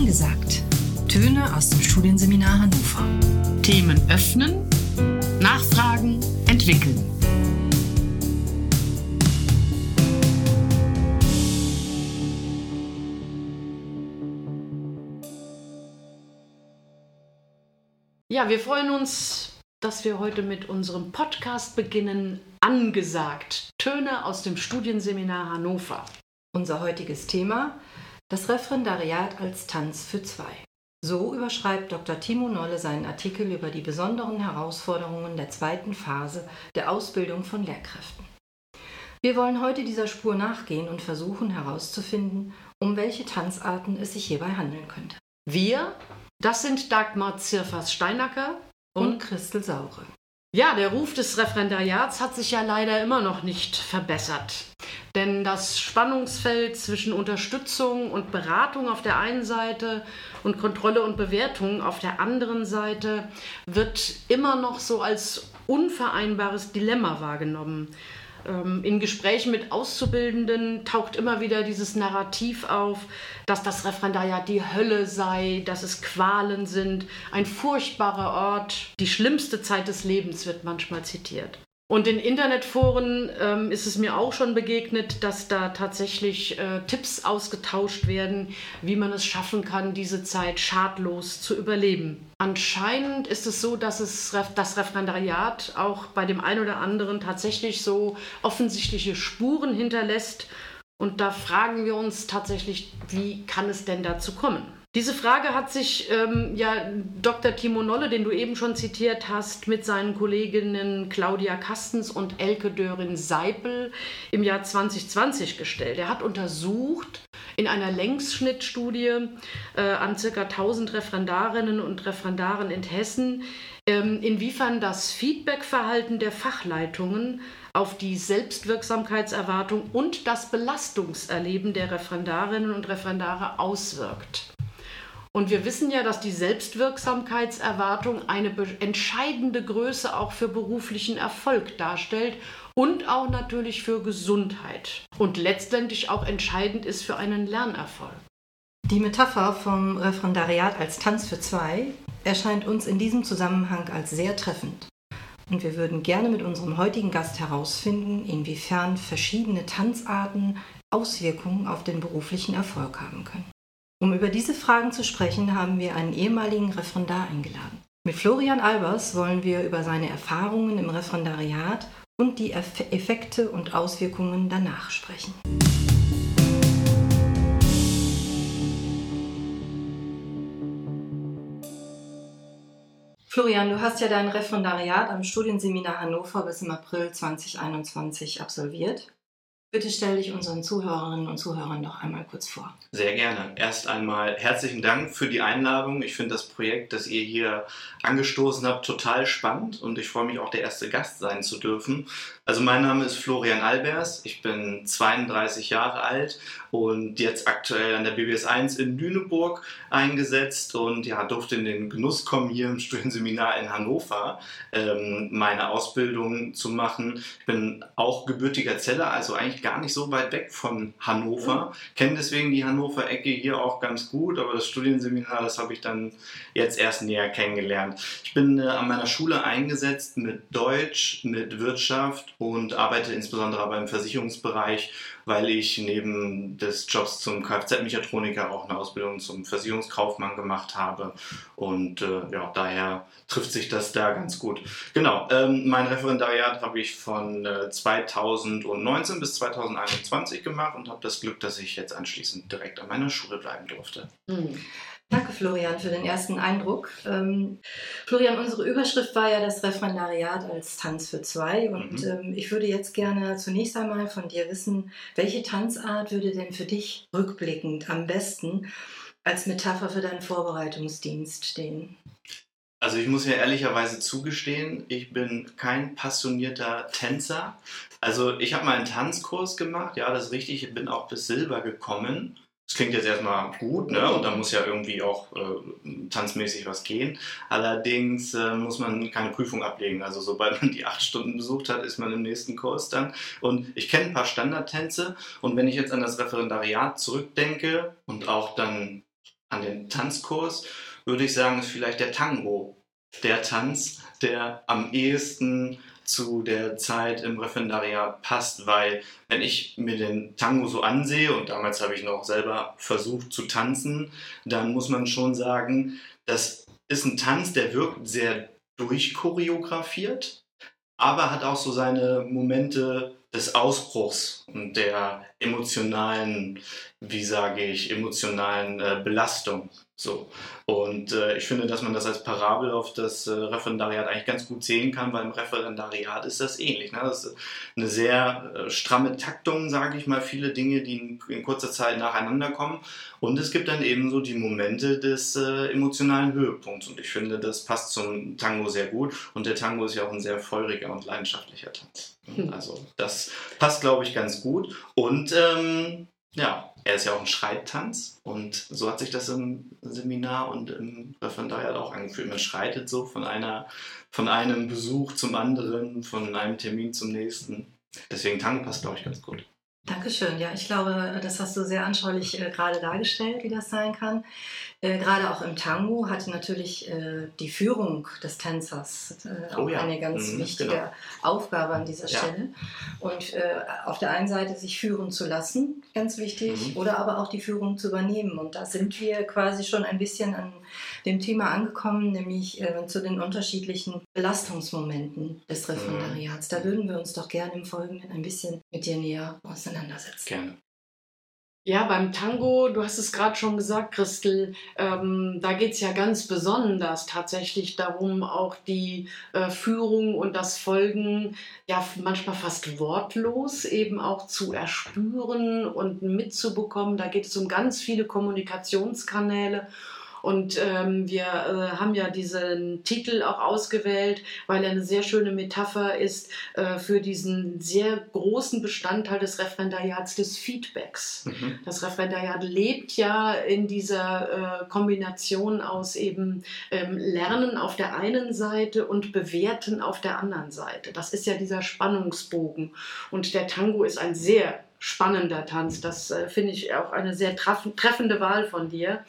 Angesagt. Töne aus dem Studienseminar Hannover. Themen öffnen, nachfragen, entwickeln. Ja, wir freuen uns, dass wir heute mit unserem Podcast beginnen. Angesagt. Töne aus dem Studienseminar Hannover. Unser heutiges Thema: das Referendariat als Tanz für zwei. So überschreibt Dr. Timo Nolle seinen Artikel über die besonderen Herausforderungen der zweiten Phase der Ausbildung von Lehrkräften. Wir wollen heute dieser Spur nachgehen und versuchen herauszufinden, um welche Tanzarten es sich hierbei handeln könnte. Wir, das sind Dagmar Zirfers-Steinacker und, und Christel Saure. Ja, der Ruf des Referendariats hat sich ja leider immer noch nicht verbessert. Denn das Spannungsfeld zwischen Unterstützung und Beratung auf der einen Seite und Kontrolle und Bewertung auf der anderen Seite wird immer noch so als unvereinbares Dilemma wahrgenommen. Ähm, in Gesprächen mit Auszubildenden taucht immer wieder dieses Narrativ auf, dass das Referendariat die Hölle sei, dass es Qualen sind, ein furchtbarer Ort, die schlimmste Zeit des Lebens wird manchmal zitiert. Und in Internetforen ähm, ist es mir auch schon begegnet, dass da tatsächlich äh, Tipps ausgetauscht werden, wie man es schaffen kann, diese Zeit schadlos zu überleben. Anscheinend ist es so, dass es das Referendariat auch bei dem einen oder anderen tatsächlich so offensichtliche Spuren hinterlässt. Und da fragen wir uns tatsächlich, wie kann es denn dazu kommen? Diese Frage hat sich ähm, ja Dr. Timo Nolle, den du eben schon zitiert hast, mit seinen Kolleginnen Claudia Kastens und Elke Dörin-Seipel im Jahr 2020 gestellt. Er hat untersucht in einer Längsschnittstudie äh, an ca. 1000 Referendarinnen und Referendaren in Hessen, ähm, inwiefern das Feedbackverhalten der Fachleitungen auf die Selbstwirksamkeitserwartung und das Belastungserleben der Referendarinnen und Referendare auswirkt. Und wir wissen ja, dass die Selbstwirksamkeitserwartung eine entscheidende Größe auch für beruflichen Erfolg darstellt und auch natürlich für Gesundheit und letztendlich auch entscheidend ist für einen Lernerfolg. Die Metapher vom Referendariat als Tanz für zwei erscheint uns in diesem Zusammenhang als sehr treffend. Und wir würden gerne mit unserem heutigen Gast herausfinden, inwiefern verschiedene Tanzarten Auswirkungen auf den beruflichen Erfolg haben können. Um über diese Fragen zu sprechen, haben wir einen ehemaligen Referendar eingeladen. Mit Florian Albers wollen wir über seine Erfahrungen im Referendariat und die Effekte und Auswirkungen danach sprechen. Florian, du hast ja dein Referendariat am Studienseminar Hannover bis im April 2021 absolviert. Bitte stell dich unseren Zuhörerinnen und Zuhörern doch einmal kurz vor. Sehr gerne. Erst einmal herzlichen Dank für die Einladung. Ich finde das Projekt, das ihr hier angestoßen habt, total spannend und ich freue mich auch der erste Gast sein zu dürfen. Also mein Name ist Florian Albers, ich bin 32 Jahre alt und jetzt aktuell an der BBS 1 in Lüneburg eingesetzt und ja, durfte in den Genuss kommen, hier im Studienseminar in Hannover ähm, meine Ausbildung zu machen. Ich bin auch gebürtiger Zeller, also eigentlich gar nicht so weit weg von Hannover. Mhm. Kenne deswegen die Hannover-Ecke hier auch ganz gut, aber das Studienseminar, das habe ich dann jetzt erst näher kennengelernt. Ich bin äh, an meiner Schule eingesetzt mit Deutsch, mit Wirtschaft und arbeite insbesondere aber im Versicherungsbereich, weil ich neben des Jobs zum Kfz-Mechatroniker auch eine Ausbildung zum Versicherungskaufmann gemacht habe. Und äh, ja, daher trifft sich das da ganz gut. Genau, ähm, mein Referendariat habe ich von äh, 2019 bis 2021 gemacht und habe das Glück, dass ich jetzt anschließend direkt an meiner Schule bleiben durfte. Mhm. Danke, Florian, für den ersten Eindruck. Ähm, Florian, unsere Überschrift war ja das Referendariat als Tanz für zwei. Und mhm. ähm, ich würde jetzt gerne zunächst einmal von dir wissen, welche Tanzart würde denn für dich rückblickend am besten als Metapher für deinen Vorbereitungsdienst stehen? Also ich muss ja ehrlicherweise zugestehen, ich bin kein passionierter Tänzer. Also ich habe mal einen Tanzkurs gemacht, ja, das ist richtig, ich bin auch bis Silber gekommen. Das klingt jetzt erstmal gut, ne? Und da muss ja irgendwie auch äh, tanzmäßig was gehen. Allerdings äh, muss man keine Prüfung ablegen. Also sobald man die acht Stunden besucht hat, ist man im nächsten Kurs dann. Und ich kenne ein paar Standardtänze und wenn ich jetzt an das Referendariat zurückdenke und auch dann an den Tanzkurs, würde ich sagen, ist vielleicht der Tango. Der Tanz, der am ehesten zu der Zeit im Referendariat passt, weil wenn ich mir den Tango so ansehe und damals habe ich noch selber versucht zu tanzen, dann muss man schon sagen, das ist ein Tanz, der wirkt sehr durchchoreografiert, aber hat auch so seine Momente des Ausbruchs und der emotionalen, wie sage ich, emotionalen äh, Belastung. So. Und äh, ich finde, dass man das als Parabel auf das äh, Referendariat eigentlich ganz gut sehen kann, weil im Referendariat ist das ähnlich. Ne? Das ist eine sehr äh, stramme Taktung, sage ich mal, viele Dinge, die in, in, kurzer Zeit nacheinander kommen. Und es gibt dann eben so die Momente des äh, emotionalen Höhepunkts. Und ich finde, das passt zum Tango sehr gut. Und der Tango ist ja auch ein sehr feuriger und leidenschaftlicher Tanz. Also das passt, glaube ich, ganz gut. Und ähm, ja, er ist ja auch ein Schreittanz und so hat sich das im Seminar und im Referendariat auch angefühlt. Man schreitet so von, einer, von einem Besuch zum anderen, von einem Termin zum nächsten. Deswegen Tango passt, glaube ich, ganz gut. Dankeschön. Ja, ich glaube, das hast du sehr anschaulich äh, gerade dargestellt, wie das sein kann. Äh, gerade auch im Tango hat natürlich äh, die Führung des Tänzers äh, auch oh ja. eine ganz mhm, wichtige genau. Aufgabe an dieser Stelle. Ja. Und äh, auf der einen Seite sich führen zu lassen, ganz wichtig, mhm. oder aber auch die Führung zu übernehmen. Und da sind wir quasi schon ein bisschen an dem Thema angekommen, nämlich äh, zu den unterschiedlichen Belastungsmomenten des mhm. Referendariats. Da würden wir uns doch gerne im Folgenden ein bisschen mit dir näher auseinandersetzen. Gerne. Ja, beim Tango, du hast es gerade schon gesagt, Christel, ähm, da geht es ja ganz besonders tatsächlich darum, auch die äh, Führung und das Folgen ja manchmal fast wortlos eben auch zu erspüren und mitzubekommen. Da geht es um ganz viele Kommunikationskanäle und ähm, wir äh, haben ja diesen Titel auch ausgewählt, weil er eine sehr schöne Metapher ist äh, für diesen sehr großen Bestandteil des Referendariats des Feedbacks. Mhm. Das Referendariat lebt ja in dieser äh, Kombination aus eben ähm, Lernen auf der einen Seite und Bewerten auf der anderen Seite. Das ist ja dieser Spannungsbogen. Und der Tango ist ein sehr spannender Tanz. Das äh, finde ich auch eine sehr treffende Wahl von dir.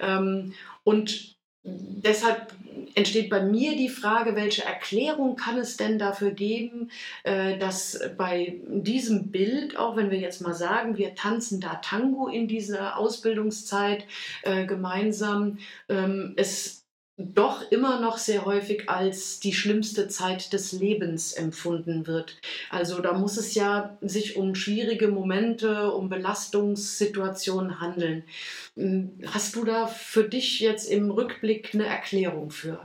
Ähm, und deshalb entsteht bei mir die Frage, welche Erklärung kann es denn dafür geben, äh, dass bei diesem Bild, auch wenn wir jetzt mal sagen, wir tanzen da Tango in dieser Ausbildungszeit äh, gemeinsam, ähm, es doch immer noch sehr häufig als die schlimmste Zeit des Lebens empfunden wird. Also da muss es ja sich um schwierige Momente, um Belastungssituationen handeln. Hm, hast du da für dich jetzt im Rückblick eine Erklärung für?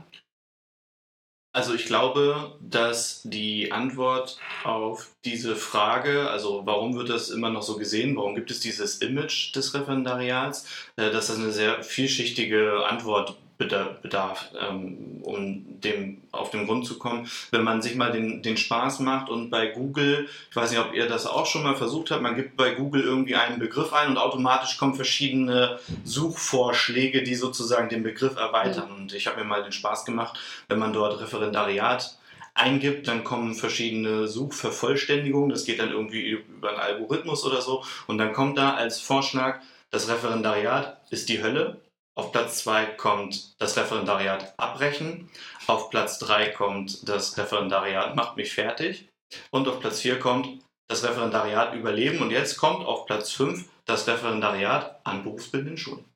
Also ich glaube, dass die Antwort auf diese Frage, also warum wird das immer noch so gesehen, warum gibt es dieses Image des Referendariats, äh, dass das eine sehr vielschichtige Antwort bedarf, ähm, um dem auf den Grund zu kommen. Wenn man sich mal den, den Spaß macht und bei Google, ich weiß nicht, ob ihr das auch schon mal versucht habt, man gibt bei Google irgendwie einen Begriff ein und automatisch kommen verschiedene Suchvorschläge, die sozusagen den Begriff erweitern. Und ich habe mir mal den Spaß gemacht, wenn man dort Referendariat eingibt, dann kommen verschiedene Suchvervollständigungen. Das geht dann irgendwie über einen Algorithmus oder so. Und dann kommt da als Vorschlag, das Referendariat ist die Hölle. Auf Platz 2 kommt das Referendariat abbrechen. Auf Platz 3 kommt das Referendariat macht mich fertig. Und auf Platz 4 kommt das Referendariat überleben. Und jetzt kommt auf Platz 5 das Referendariat an berufsbildenden Schulen.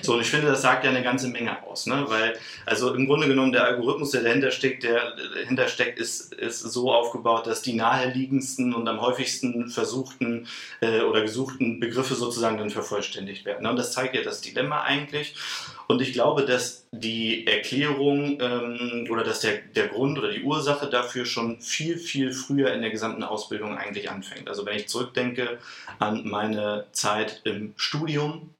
So, und ich finde, das sagt ja eine ganze Menge aus, ne? weil, also im Grunde genommen der Algorithmus, der dahinter steckt, der dahinter steckt, ist, ist so aufgebaut, dass die naheliegendsten und am häufigsten versuchten äh, oder gesuchten Begriffe sozusagen dann vervollständigt werden. Ne? Und das zeigt ja das Dilemma eigentlich. Und ich glaube, dass die Erklärung ähm, oder dass der, der Grund oder die Ursache dafür schon viel, viel früher in der gesamten Ausbildung eigentlich anfängt. Also wenn ich zurückdenke an meine Zeit im Studium,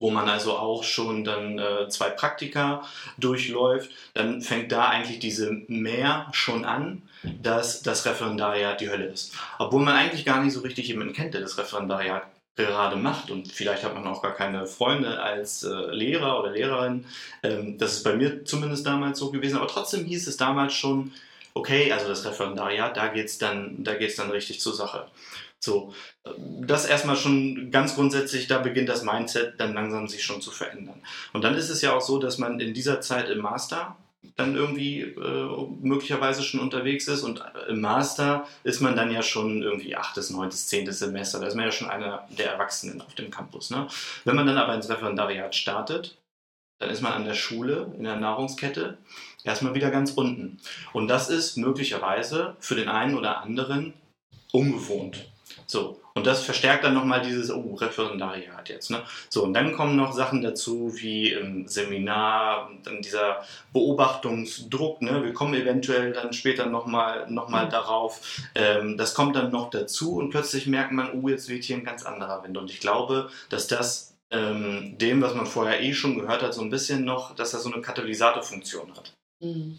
wo man also auch schon dann äh, zwei Praktika durchläuft, dann fängt da eigentlich diese Mehr schon an, dass das Referendariat die Hölle ist. Obwohl man eigentlich gar nicht so richtig jemanden kennt, der das Referendariat gerade macht und vielleicht hat man auch gar keine Freunde als äh, Lehrer oder Lehrerin. Ähm, das ist bei mir zumindest damals so gewesen, aber trotzdem hieß es damals schon, okay, also das Referendariat, da geht es dann, dann richtig zur Sache. So, das erstmal schon ganz grundsätzlich, da beginnt das Mindset dann langsam sich schon zu verändern. Und dann ist es ja auch so, dass man in dieser Zeit im Master dann irgendwie äh, möglicherweise schon unterwegs ist und im Master ist man dann ja schon irgendwie achtes, neuntes, zehntes Semester, da ist man ja schon einer der Erwachsenen auf dem Campus. Ne? Wenn man dann aber ins Referendariat startet, dann ist man an der Schule in der Nahrungskette erstmal wieder ganz unten. Und das ist möglicherweise für den einen oder anderen ungewohnt. So, und das verstärkt dann nochmal dieses oh, Referendariat jetzt. Ne? So, und dann kommen noch Sachen dazu wie im Seminar und dann dieser Beobachtungsdruck. Ne? Wir kommen eventuell dann später nochmal noch mal mhm. darauf. Ähm, das kommt dann noch dazu und plötzlich merkt man, oh, jetzt weht hier ein ganz anderer Wind. Und ich glaube, dass das ähm, dem, was man vorher eh schon gehört hat, so ein bisschen noch, dass das so eine Katalysatorfunktion hat. Mhm.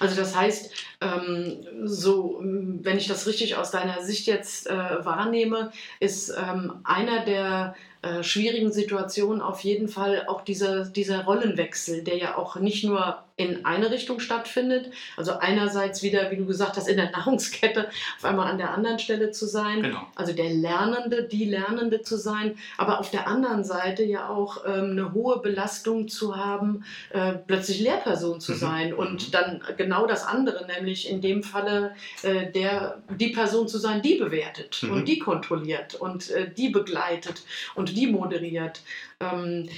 Also das heißt, ähm, so, wenn ich das richtig aus deiner Sicht jetzt äh, wahrnehme, ist ähm, einer der äh, schwierigen Situationen auf jeden Fall auch dieser, dieser Rollenwechsel, der ja auch nicht nur in eine Richtung stattfindet. Also einerseits wieder, wie du gesagt hast, in der Nahrungskette auf einmal an der anderen Stelle zu sein. Genau. Also der Lernende, die Lernende zu sein. Aber auf der anderen Seite ja auch ähm, eine hohe Belastung zu haben, äh, plötzlich Lehrperson zu mhm. sein. Und dann genau das andere, nämlich in dem Falle äh, der, die Person zu sein, die bewertet mhm. und die kontrolliert und äh, die begleitet und die moderiert. Ähm,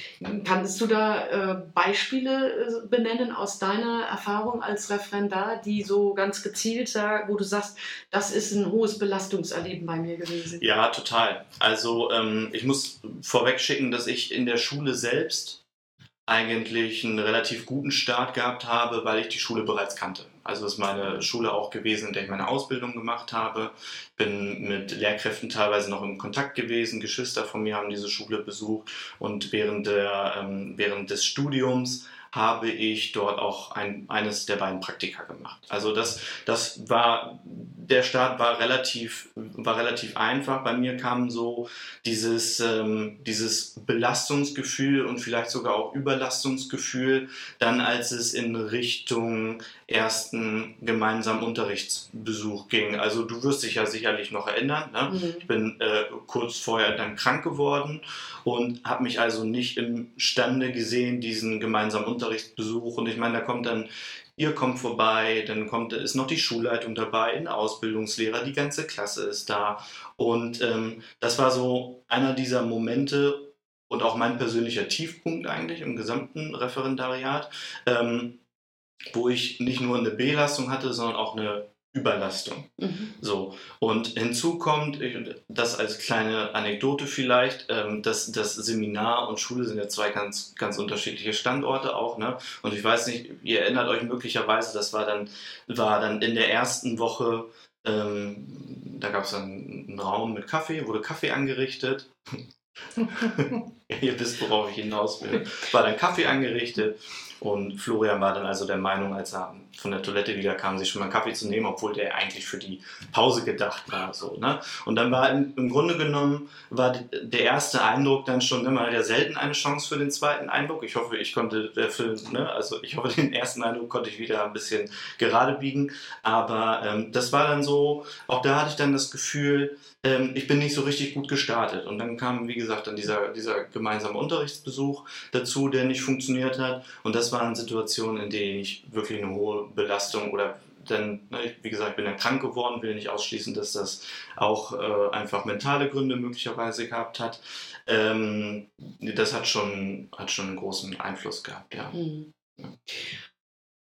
kannst du da äh, Beispiele äh, benennen aus deiner Erfahrung als Referendar, die so ganz gezielt sagen, wo du sagst, das ist ein hohes Belastungserleben bei mir gewesen? Ja, total. Also ähm, ich muss vorweg schicken, dass ich in der Schule selbst eigentlich einen relativ guten Start gehabt habe, weil ich die Schule bereits kannte. Also ist meine Schule auch gewesen, in der ich meine Ausbildung gemacht habe. Bin mit Lehrkräften teilweise noch in Kontakt gewesen. Geschwister von mir haben diese Schule besucht und während, der, ähm, während des Studiums habe ich dort auch ein, eines der beiden Praktika gemacht. Also das, das war, der Start war relativ, war relativ einfach. Bei mir kam so dieses, ähm, dieses Belastungsgefühl und vielleicht sogar auch Überlastungsgefühl, dann als es in Richtung ersten gemeinsamen Unterrichtsbesuch ging. Also du wirst dich ja sicherlich noch erinnern. Ne? Mhm. Ich bin äh, kurz vorher dann krank geworden und habe mich also nicht imstande gesehen, diesen gemeinsamen Unterrichtsbesuch. Und ich meine, da kommt dann ihr kommt vorbei, dann kommt, ist noch die Schulleitung dabei, ein Ausbildungslehrer, die ganze Klasse ist da. Und ähm, das war so einer dieser Momente und auch mein persönlicher Tiefpunkt eigentlich im gesamten Referendariat. Ähm, wo ich nicht nur eine Belastung hatte, sondern auch eine Überlastung. Mhm. So. Und hinzu kommt, das als kleine Anekdote vielleicht, ähm, dass das Seminar und Schule sind ja zwei ganz, ganz unterschiedliche Standorte auch. Ne? Und ich weiß nicht, ihr erinnert euch möglicherweise, das war dann, war dann in der ersten Woche, ähm, da gab es dann einen Raum mit Kaffee, wurde Kaffee angerichtet. ihr wisst, worauf ich hinaus will. War dann Kaffee angerichtet und Florian war dann also der Meinung, als er von der Toilette wieder kam, sich schon mal einen Kaffee zu nehmen, obwohl der eigentlich für die Pause gedacht war. So, ne? Und dann war im, im Grunde genommen war der erste Eindruck dann schon immer ja selten eine Chance für den zweiten Eindruck. Ich hoffe, ich konnte der Film, ne, also ich hoffe, den ersten Eindruck konnte ich wieder ein bisschen gerade biegen. Aber ähm, das war dann so, auch da hatte ich dann das Gefühl, ähm, ich bin nicht so richtig gut gestartet. Und dann kam, wie gesagt, dann dieser, dieser gemeinsame Unterrichtsbesuch dazu, der nicht funktioniert hat. Und das waren Situationen, in denen ich wirklich eine hohe Belastung oder denn, ne, wie gesagt, bin ja krank geworden, will nicht ausschließen, dass das auch äh, einfach mentale Gründe möglicherweise gehabt hat. Ähm, das hat schon, hat schon einen großen Einfluss gehabt, ja. Mhm. ja.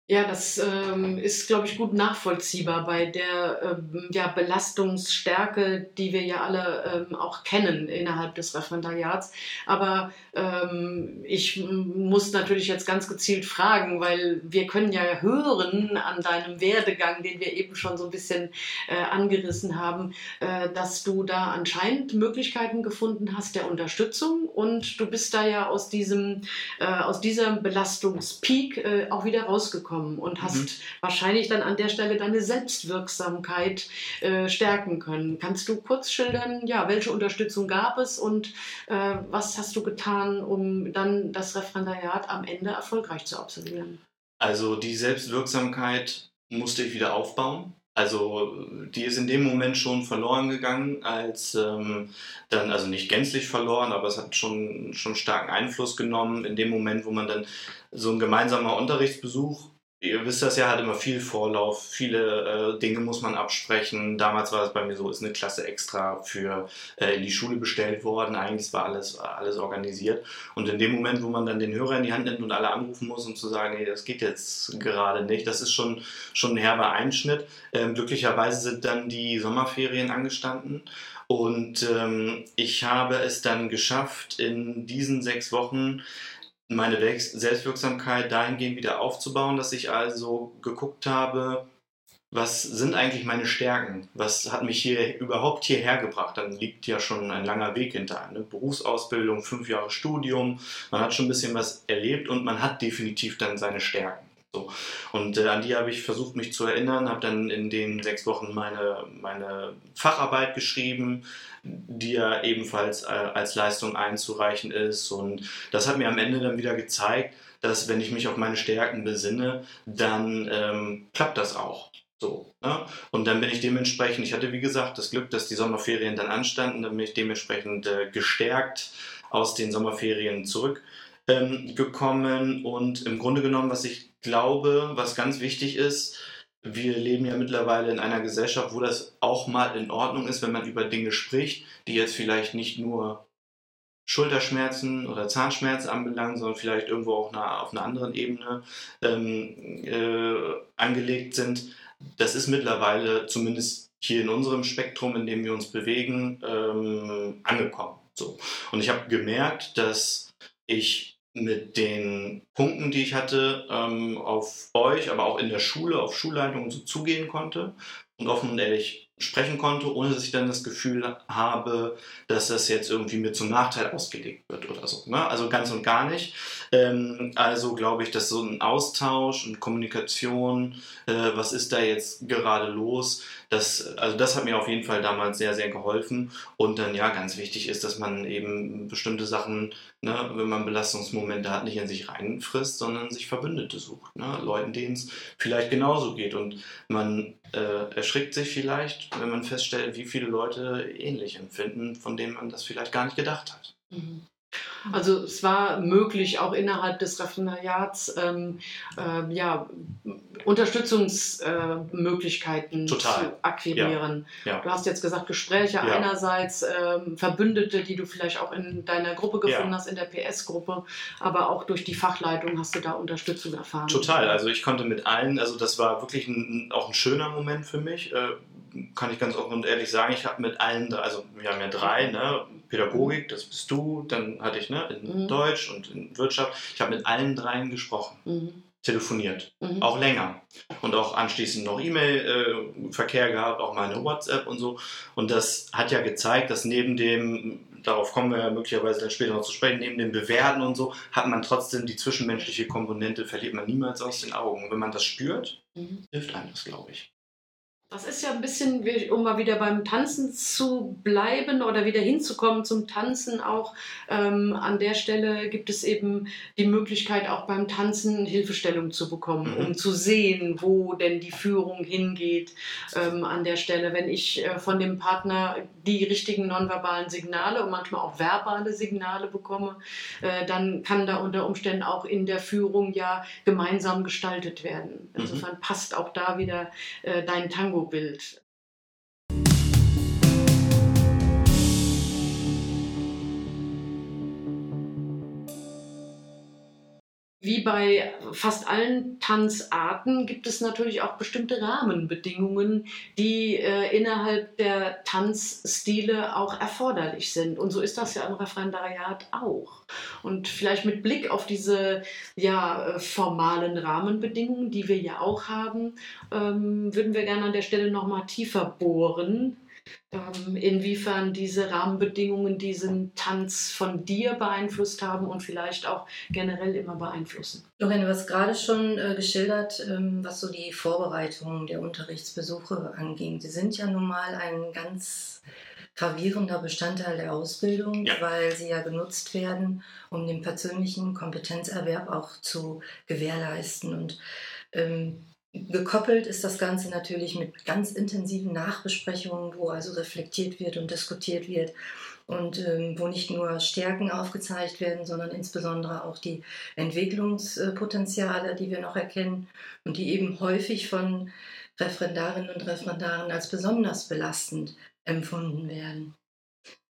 Ja, das ähm, ist, glaube ich, gut nachvollziehbar bei der ähm, ja, Belastungsstärke, die wir ja alle ähm, auch kennen innerhalb des Referendariats. Aber ähm, ich muss natürlich jetzt ganz gezielt fragen, weil wir können ja hören an deinem Werdegang, den wir eben schon so ein bisschen äh, angerissen haben, äh, dass du da anscheinend Möglichkeiten gefunden hast der Unterstützung und du bist da ja aus diesem, äh, aus diesem Belastungspeak äh, auch wieder rausgekommen rausgekommen und hast mhm. wahrscheinlich dann an der Stelle deine Selbstwirksamkeit äh, stärken können. Kannst du kurz schildern, ja, welche Unterstützung gab es und äh, was hast du getan, um dann das Referendariat am Ende erfolgreich zu absolvieren? Also die Selbstwirksamkeit musste ich wieder aufbauen. Also die ist in dem Moment schon verloren gegangen, als ähm, dann, also nicht gänzlich verloren, aber es hat schon, schon starken Einfluss genommen in dem Moment, wo man dann so ein gemeinsamer Unterrichtsbesuch ihr wisst das ja, hat immer viel Vorlauf, viele äh, Dinge muss man absprechen. Damals war es bei mir so, ist eine Klasse extra für äh, in die Schule bestellt worden. Eigentlich war alles, alles organisiert. Und in dem Moment, wo man dann den Hörer in die Hand nimmt und alle anrufen muss, um zu sagen, nee, das geht jetzt gerade nicht, das ist schon, schon ein herber Einschnitt. Ähm, glücklicherweise sind dann die Sommerferien angestanden. Und ähm, ich habe es dann geschafft, in diesen sechs Wochen meine Selbstwirksamkeit dahingehend wieder aufzubauen, dass ich also geguckt habe, was sind eigentlich meine Stärken? Was hat mich hier überhaupt hierher gebracht? Dann liegt ja schon ein langer Weg hinter eine Berufsausbildung, fünf Jahre Studium. Man hat schon ein bisschen was erlebt und man hat definitiv dann seine Stärken. So. Und äh, an die habe ich versucht, mich zu erinnern, habe dann in den sechs Wochen meine, meine Facharbeit geschrieben, die ja ebenfalls äh, als Leistung einzureichen ist. Und das hat mir am Ende dann wieder gezeigt, dass wenn ich mich auf meine Stärken besinne, dann ähm, klappt das auch. So, ne? Und dann bin ich dementsprechend, ich hatte wie gesagt das Glück, dass die Sommerferien dann anstanden, dann bin ich dementsprechend äh, gestärkt aus den Sommerferien zurückgekommen ähm, und im Grunde genommen, was ich glaube, was ganz wichtig ist, wir leben ja mittlerweile in einer Gesellschaft, wo das auch mal in Ordnung ist, wenn man über Dinge spricht, die jetzt vielleicht nicht nur Schulterschmerzen oder Zahnschmerzen anbelangen, sondern vielleicht irgendwo auch eine, auf einer anderen Ebene ähm, äh, angelegt sind. Das ist mittlerweile zumindest hier in unserem Spektrum, in dem wir uns bewegen, ähm, angekommen. So. Und ich habe gemerkt, dass ich mit den Punkten, die ich hatte, ähm, auf euch, aber auch in der Schule, auf Schulleitung und so zugehen konnte und offen und ehrlich sprechen konnte, ohne dass ich dann das Gefühl habe, dass das jetzt irgendwie mir zum Nachteil ausgelegt wird oder so. Ne? Also ganz und gar nicht. Ähm, also glaube ich, dass so ein Austausch und Kommunikation, äh, was ist da jetzt gerade los, das, also das hat mir auf jeden Fall damals sehr, sehr geholfen. Und dann ja, ganz wichtig ist, dass man eben bestimmte Sachen, ne, wenn man Belastungsmomente hat, nicht in sich reinfrisst, sondern sich Verbündete sucht. Ne? Leuten, denen es vielleicht genauso geht. Und man äh, erschrickt sich vielleicht, wenn man feststellt, wie viele Leute ähnlich empfinden, von denen man das vielleicht gar nicht gedacht hat. Mhm. Also es war möglich, auch innerhalb des Raffinariats ähm, äh, ja, Unterstützungsmöglichkeiten äh, zu akquirieren. Ja. Ja. Du hast jetzt gesagt, Gespräche ja. einerseits, ähm, Verbündete, die du vielleicht auch in deiner Gruppe gefunden hast, in der PS-Gruppe, aber auch durch die Fachleitung hast du da Unterstützung erfahren. Total, also ich konnte mit allen, also das war wirklich ein, auch ein schöner Moment für mich. Äh, kann ich ganz offen und ehrlich sagen, ich habe mit allen, also wir haben ja drei, ne? Pädagogik, das bist du, dann hatte ich ne, in mhm. Deutsch und in Wirtschaft, ich habe mit allen dreien gesprochen. Mhm telefoniert. Mhm. Auch länger. Und auch anschließend noch E-Mail-Verkehr äh, gehabt, auch meine WhatsApp und so. Und das hat ja gezeigt, dass neben dem, darauf kommen wir ja möglicherweise dann später noch zu sprechen, neben dem Bewerten und so, hat man trotzdem die zwischenmenschliche Komponente, verliert man niemals aus den Augen. Und wenn man das spürt, mhm. hilft einem das, glaube ich. Das ist ja ein bisschen, um mal wieder beim Tanzen zu bleiben oder wieder hinzukommen zum Tanzen auch. Ähm, an der Stelle gibt es eben die Möglichkeit, auch beim Tanzen Hilfestellung zu bekommen, mhm. um zu sehen, wo denn die Führung hingeht. Ähm, an der Stelle, wenn ich äh, von dem Partner die richtigen nonverbalen Signale und manchmal auch verbale Signale bekomme, äh, dann kann da unter Umständen auch in der Führung ja gemeinsam gestaltet werden. Insofern mhm. passt auch da wieder äh, dein Tango Bild Wie bei fast allen Tanzarten gibt es natürlich auch bestimmte Rahmenbedingungen, die äh, innerhalb der Tanzstile auch erforderlich sind. Und so ist das ja im Referendariat auch. Und vielleicht mit Blick auf diese ja, formalen Rahmenbedingungen, die wir ja auch haben, ähm, würden wir gerne an der Stelle nochmal tiefer bohren inwiefern diese Rahmenbedingungen diesen Tanz von dir beeinflusst haben und vielleicht auch generell immer beeinflussen. Lorraine, du hast gerade schon äh, geschildert, ähm, was so die Vorbereitung der Unterrichtsbesuche anging. Sie sind ja nun mal ein ganz gravierender Bestandteil der Ausbildung, ja. weil sie ja genutzt werden, um den persönlichen Kompetenzerwerb auch zu gewährleisten. Und ähm, Gekoppelt ist das Ganze natürlich mit ganz intensiven Nachbesprechungen, wo also reflektiert wird und diskutiert wird und ähm, wo nicht nur Stärken aufgezeigt werden, sondern insbesondere auch die Entwicklungspotenziale, die wir noch erkennen und die eben häufig von Referendarinnen und Referendaren als besonders belastend empfunden werden.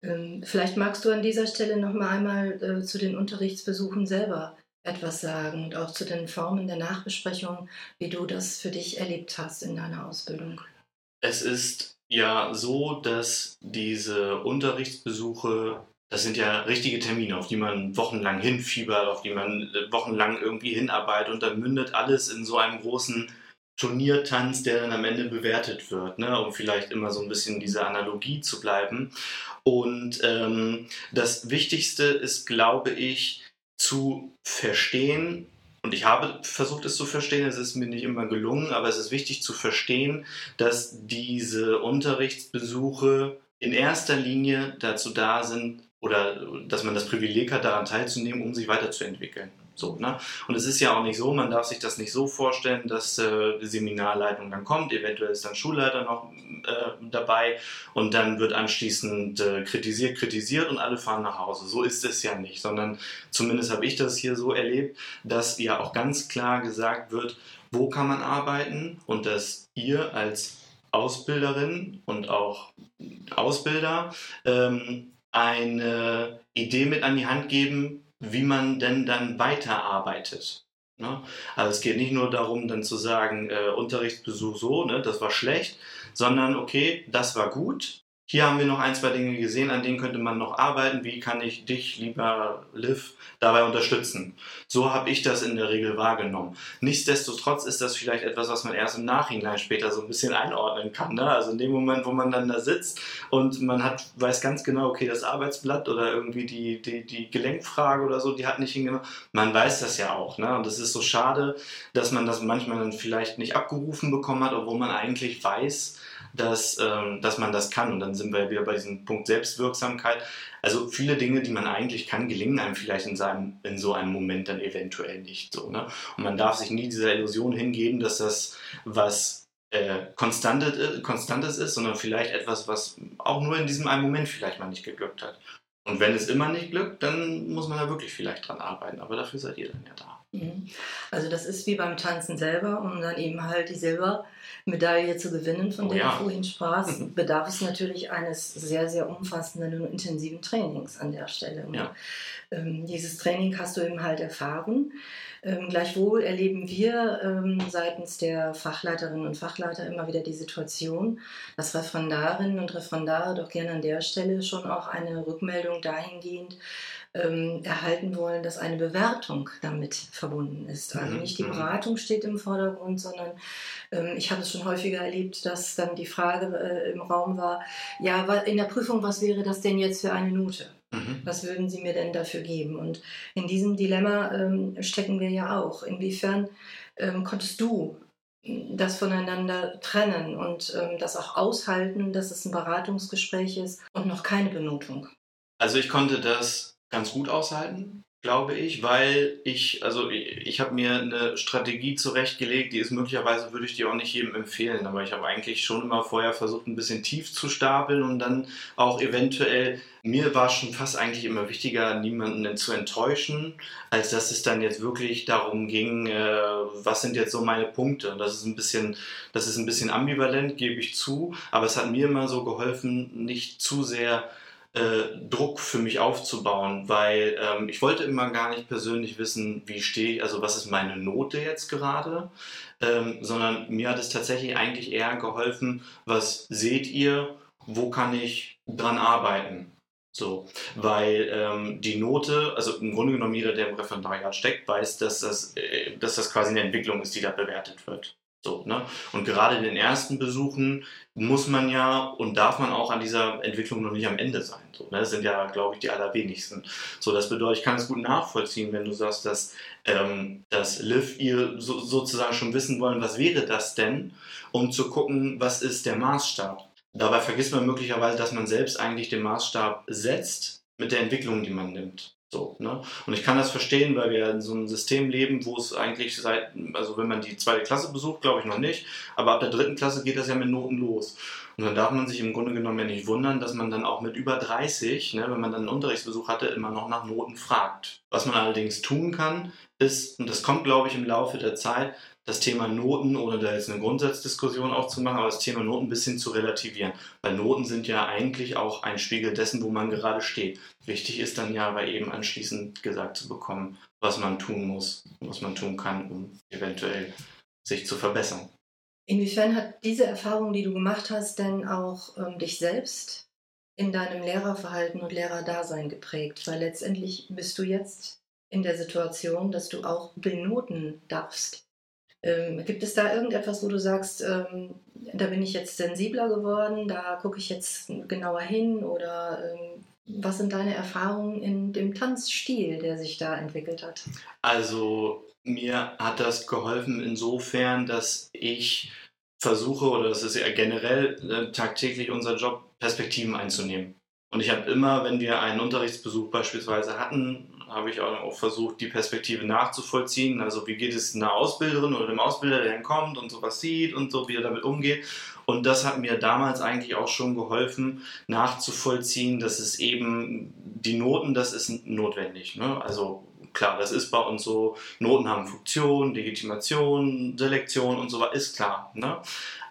Ähm, vielleicht magst du an dieser Stelle noch mal einmal äh, zu den Unterrichtsbesuchen selber etwas sagen und auch zu den Formen der Nachbesprechung, wie du das für dich erlebt hast in deiner Ausbildung. Es ist ja so, dass diese Unterrichtsbesuche, das sind ja richtige Termine, auf die man wochenlang hinfiebert, auf die man wochenlang irgendwie hinarbeitet und dann mündet alles in so einem großen Turniertanz, der dann am Ende bewertet wird, ne? um vielleicht immer so ein bisschen diese Analogie zu bleiben. Und ähm, das Wichtigste ist, glaube ich, zu verstehen, und ich habe versucht es zu verstehen, es ist mir nicht immer gelungen, aber es ist wichtig zu verstehen, dass diese Unterrichtsbesuche in erster Linie dazu da sind, oder dass man das Privileg hat, daran teilzunehmen, um sich weiterzuentwickeln. So, ne? Und es ist ja auch nicht so, man darf sich das nicht so vorstellen, dass äh, die Seminarleitung dann kommt, eventuell ist dann Schulleiter noch äh, dabei und dann wird anschließend äh, kritisiert, kritisiert und alle fahren nach Hause. So ist es ja nicht, sondern zumindest habe ich das hier so erlebt, dass ja auch ganz klar gesagt wird, wo kann man arbeiten und dass ihr als Ausbilderin und auch Ausbilder ähm, eine Idee mit an die Hand geben, wie man denn dann weiterarbeitet. Ne? Also es geht nicht nur darum, dann zu sagen, äh, Unterrichtsbesuch so, ne, das war schlecht, sondern okay, das war gut, hier haben wir noch ein, zwei Dinge gesehen, an denen könnte man noch arbeiten. Wie kann ich dich, lieber Liv, dabei unterstützen? So habe ich das in der Regel wahrgenommen. Nichtsdestotrotz ist das vielleicht etwas, was man erst im Nachhinein später so ein bisschen einordnen kann. Ne? Also in dem Moment, wo man dann da sitzt und man hat, weiß ganz genau, okay, das Arbeitsblatt oder irgendwie die, die, die Gelenkfrage oder so, die hat nicht hingenommen. Man weiß das ja auch. Ne? Und es ist so schade, dass man das manchmal dann vielleicht nicht abgerufen bekommen hat, obwohl man eigentlich weiß, dass, ähm, dass man das kann. Und dann sind wir wieder bei diesem Punkt Selbstwirksamkeit. Also viele Dinge, die man eigentlich kann, gelingen einem vielleicht in, seinem, in so einem Moment dann eventuell nicht so. Ne? Und man darf sich nie dieser Illusion hingeben, dass das was äh, Konstantes, äh, Konstantes ist, sondern vielleicht etwas, was auch nur in diesem einen Moment vielleicht mal nicht geglückt hat. Und wenn es immer nicht glückt, dann muss man da wirklich vielleicht dran arbeiten. Aber dafür seid ihr dann ja da. Mhm. Also das ist wie beim Tanzen selber, um dann eben halt die Silbermedaille zu gewinnen, von oh, der ja. du vorhin sprachst, mhm. bedarf es natürlich eines sehr, sehr umfassenden und intensiven Trainings an der Stelle. Ja. Ähm, dieses Training hast du eben halt erfahren. Ähm, gleichwohl erleben wir ähm, seitens der Fachleiterinnen und Fachleiter immer wieder die Situation, dass Referendarinnen und Referendare doch gerne an der Stelle schon auch eine Rückmeldung dahingehend ähm, erhalten wollen, dass eine Bewertung damit verbunden ist. Also mhm, nicht die mhm. Beratung steht im Vordergrund, sondern ähm, ich habe es schon häufiger erlebt, dass dann die Frage äh, im Raum war, ja, in der Prüfung, was wäre das denn jetzt für eine Note? Mhm. Was würden Sie mir denn dafür geben? Und in diesem Dilemma ähm, stecken wir ja auch. Inwiefern ähm, konntest du das voneinander trennen und ähm, das auch aushalten, dass es ein Beratungsgespräch ist und noch keine Benotung? Also ich konnte das ganz gut aushalten, glaube ich, weil ich, also ich, ich habe mir eine Strategie zurechtgelegt, die ist möglicherweise, würde ich die auch nicht jedem empfehlen, aber ich habe eigentlich schon immer vorher versucht, ein bisschen tief zu stapeln und dann auch eventuell, mir war schon fast eigentlich immer wichtiger, niemanden zu enttäuschen, als dass es dann jetzt wirklich darum ging, äh, was sind jetzt so meine Punkte. Das ist ein bisschen, das ist ein bisschen ambivalent, gebe ich zu, aber es hat mir immer so geholfen, nicht zu sehr äh, Druck für mich aufzubauen, weil ähm, ich wollte immer gar nicht persönlich wissen, wie stehe ich, also was ist meine Note jetzt gerade, ähm, sondern mir hat es tatsächlich eigentlich eher geholfen, was seht ihr, wo kann ich dran arbeiten. So, weil ähm, die Note, also im Grunde genommen jeder, der im Referendariat steckt, weiß, dass das, äh, dass das quasi eine Entwicklung ist, die da bewertet wird. So, ne? Und gerade in den ersten Besuchen muss man ja und darf man auch an dieser Entwicklung noch nicht am Ende sein. So, ne? Das sind ja, glaube ich, die allerwenigsten. So, das bedeutet, ich kann es gut nachvollziehen, wenn du sagst, dass, ähm, dass Liv ihr so, sozusagen schon wissen wollen, was wäre das denn, um zu gucken, was ist der Maßstab. Dabei vergisst man möglicherweise, dass man selbst eigentlich den Maßstab setzt mit der Entwicklung, die man nimmt. So, ne? Und ich kann das verstehen, weil wir in so einem System leben, wo es eigentlich seit, also wenn man die zweite Klasse besucht, glaube ich noch nicht, aber ab der dritten Klasse geht das ja mit Noten los. Und dann darf man sich im Grunde genommen ja nicht wundern, dass man dann auch mit über 30, ne, wenn man dann einen Unterrichtsbesuch hatte, immer noch nach Noten fragt. Was man allerdings tun kann, ist, und das kommt, glaube ich, im Laufe der Zeit, das Thema Noten, ohne da jetzt eine Grundsatzdiskussion aufzumachen, aber das Thema Noten ein bisschen zu relativieren. Weil Noten sind ja eigentlich auch ein Spiegel dessen, wo man gerade steht. Wichtig ist dann ja aber eben anschließend gesagt zu bekommen, was man tun muss, was man tun kann, um eventuell sich zu verbessern. Inwiefern hat diese Erfahrung, die du gemacht hast, denn auch ähm, dich selbst in deinem Lehrerverhalten und Lehrerdasein geprägt? Weil letztendlich bist du jetzt in der Situation, dass du auch benoten darfst. Ähm, gibt es da irgendetwas, wo du sagst, ähm, da bin ich jetzt sensibler geworden, da gucke ich jetzt genauer hin oder ähm, was sind deine Erfahrungen in dem Tanzstil, der sich da entwickelt hat? Also mir hat das geholfen insofern, dass ich versuche, oder das ist ja generell äh, tagtäglich unser Job, Perspektiven einzunehmen. Und ich habe immer, wenn wir einen Unterrichtsbesuch beispielsweise hatten, habe ich auch versucht, die Perspektive nachzuvollziehen. Also wie geht es einer Ausbilderin oder dem Ausbilder, der dann kommt und sowas sieht und so, wie er damit umgeht. Und das hat mir damals eigentlich auch schon geholfen, nachzuvollziehen, dass es eben die Noten, das ist notwendig. Ne? Also klar, das ist bei uns so, Noten haben Funktion, Legitimation, Selektion und so weiter, ist klar. Ne?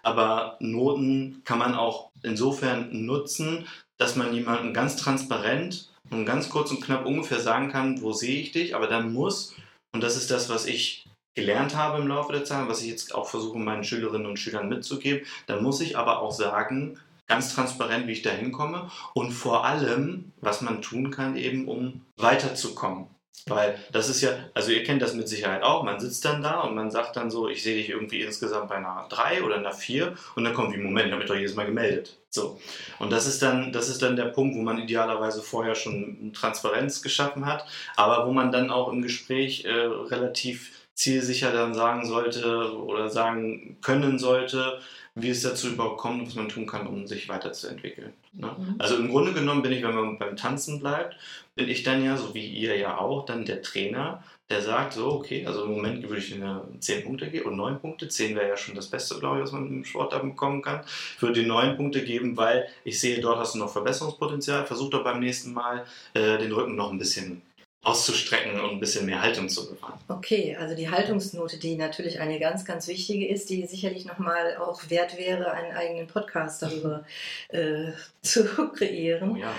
Aber Noten kann man auch insofern nutzen, dass man jemanden ganz transparent und ganz kurz und knapp ungefähr sagen kann, wo sehe ich dich, aber dann muss, und das ist das, was ich gelernt habe im Laufe der Zeit, was ich jetzt auch versuche meinen Schülerinnen und Schülern mitzugeben, dann muss ich aber auch sagen, ganz transparent, wie ich da hinkomme und vor allem, was man tun kann, eben um weiterzukommen. Weil das ist ja, also ihr kennt das mit Sicherheit auch, man sitzt dann da und man sagt dann so, ich sehe dich irgendwie insgesamt bei einer 3 oder einer 4 und dann kommt wie, Moment, ich habe mich doch jedes Mal gemeldet. So. Und das ist dann, das ist dann der Punkt, wo man idealerweise vorher schon Transparenz geschaffen hat, aber wo man dann auch im Gespräch äh, relativ zielsicher dann sagen sollte oder sagen können sollte, wie es dazu überhaupt kommt was man tun kann, um sich weiterzuentwickeln. Ne? Mhm. Also im Grunde genommen bin ich, wenn man beim Tanzen bleibt, bin ich dann ja, so wie ihr ja auch, dann der Trainer, der sagt so, okay, also im Moment würde ich dir 10 Punkte geben und 9 Punkte. 10 wäre ja schon das Beste, glaube ich, was man im Sport da bekommen kann. Ich würde dir 9 Punkte geben, weil ich sehe, dort hast du noch Verbesserungspotenzial. Versuch doch beim nächsten Mal äh, den Rücken noch ein bisschen auszustrecken und ein bisschen mehr Haltung zu bewahren. Okay, also die Haltungsnote, die natürlich eine ganz, ganz wichtige ist, die sicherlich nochmal auch wert wäre, einen eigenen Podcast darüber äh, zu kreieren. Oh ja.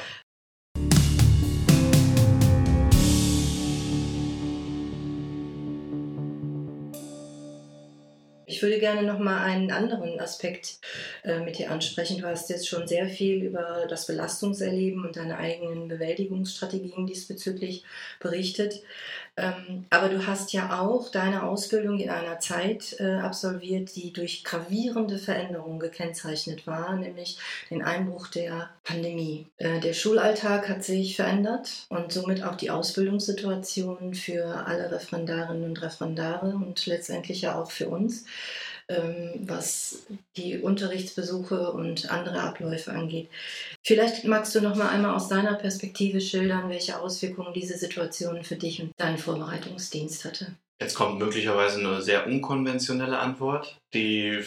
Würde gerne noch mal einen anderen Aspekt äh, mit dir ansprechen. Du hast jetzt schon sehr viel über das Belastungserleben und deine eigenen Bewältigungsstrategien diesbezüglich berichtet. Ähm, aber du hast ja auch deine Ausbildung in einer Zeit äh, absolviert, die durch gravierende Veränderungen gekennzeichnet war, nämlich den Einbruch der Pandemie. Äh, der Schulalltag hat sich verändert und somit auch die Ausbildungssituation für alle Referendarinnen und Referendare und letztendlich ja auch für uns was die Unterrichtsbesuche und andere Abläufe angeht. Vielleicht magst du noch mal einmal aus deiner Perspektive schildern, welche Auswirkungen diese Situation für dich und deinen Vorbereitungsdienst hatte. Jetzt kommt möglicherweise eine sehr unkonventionelle Antwort, die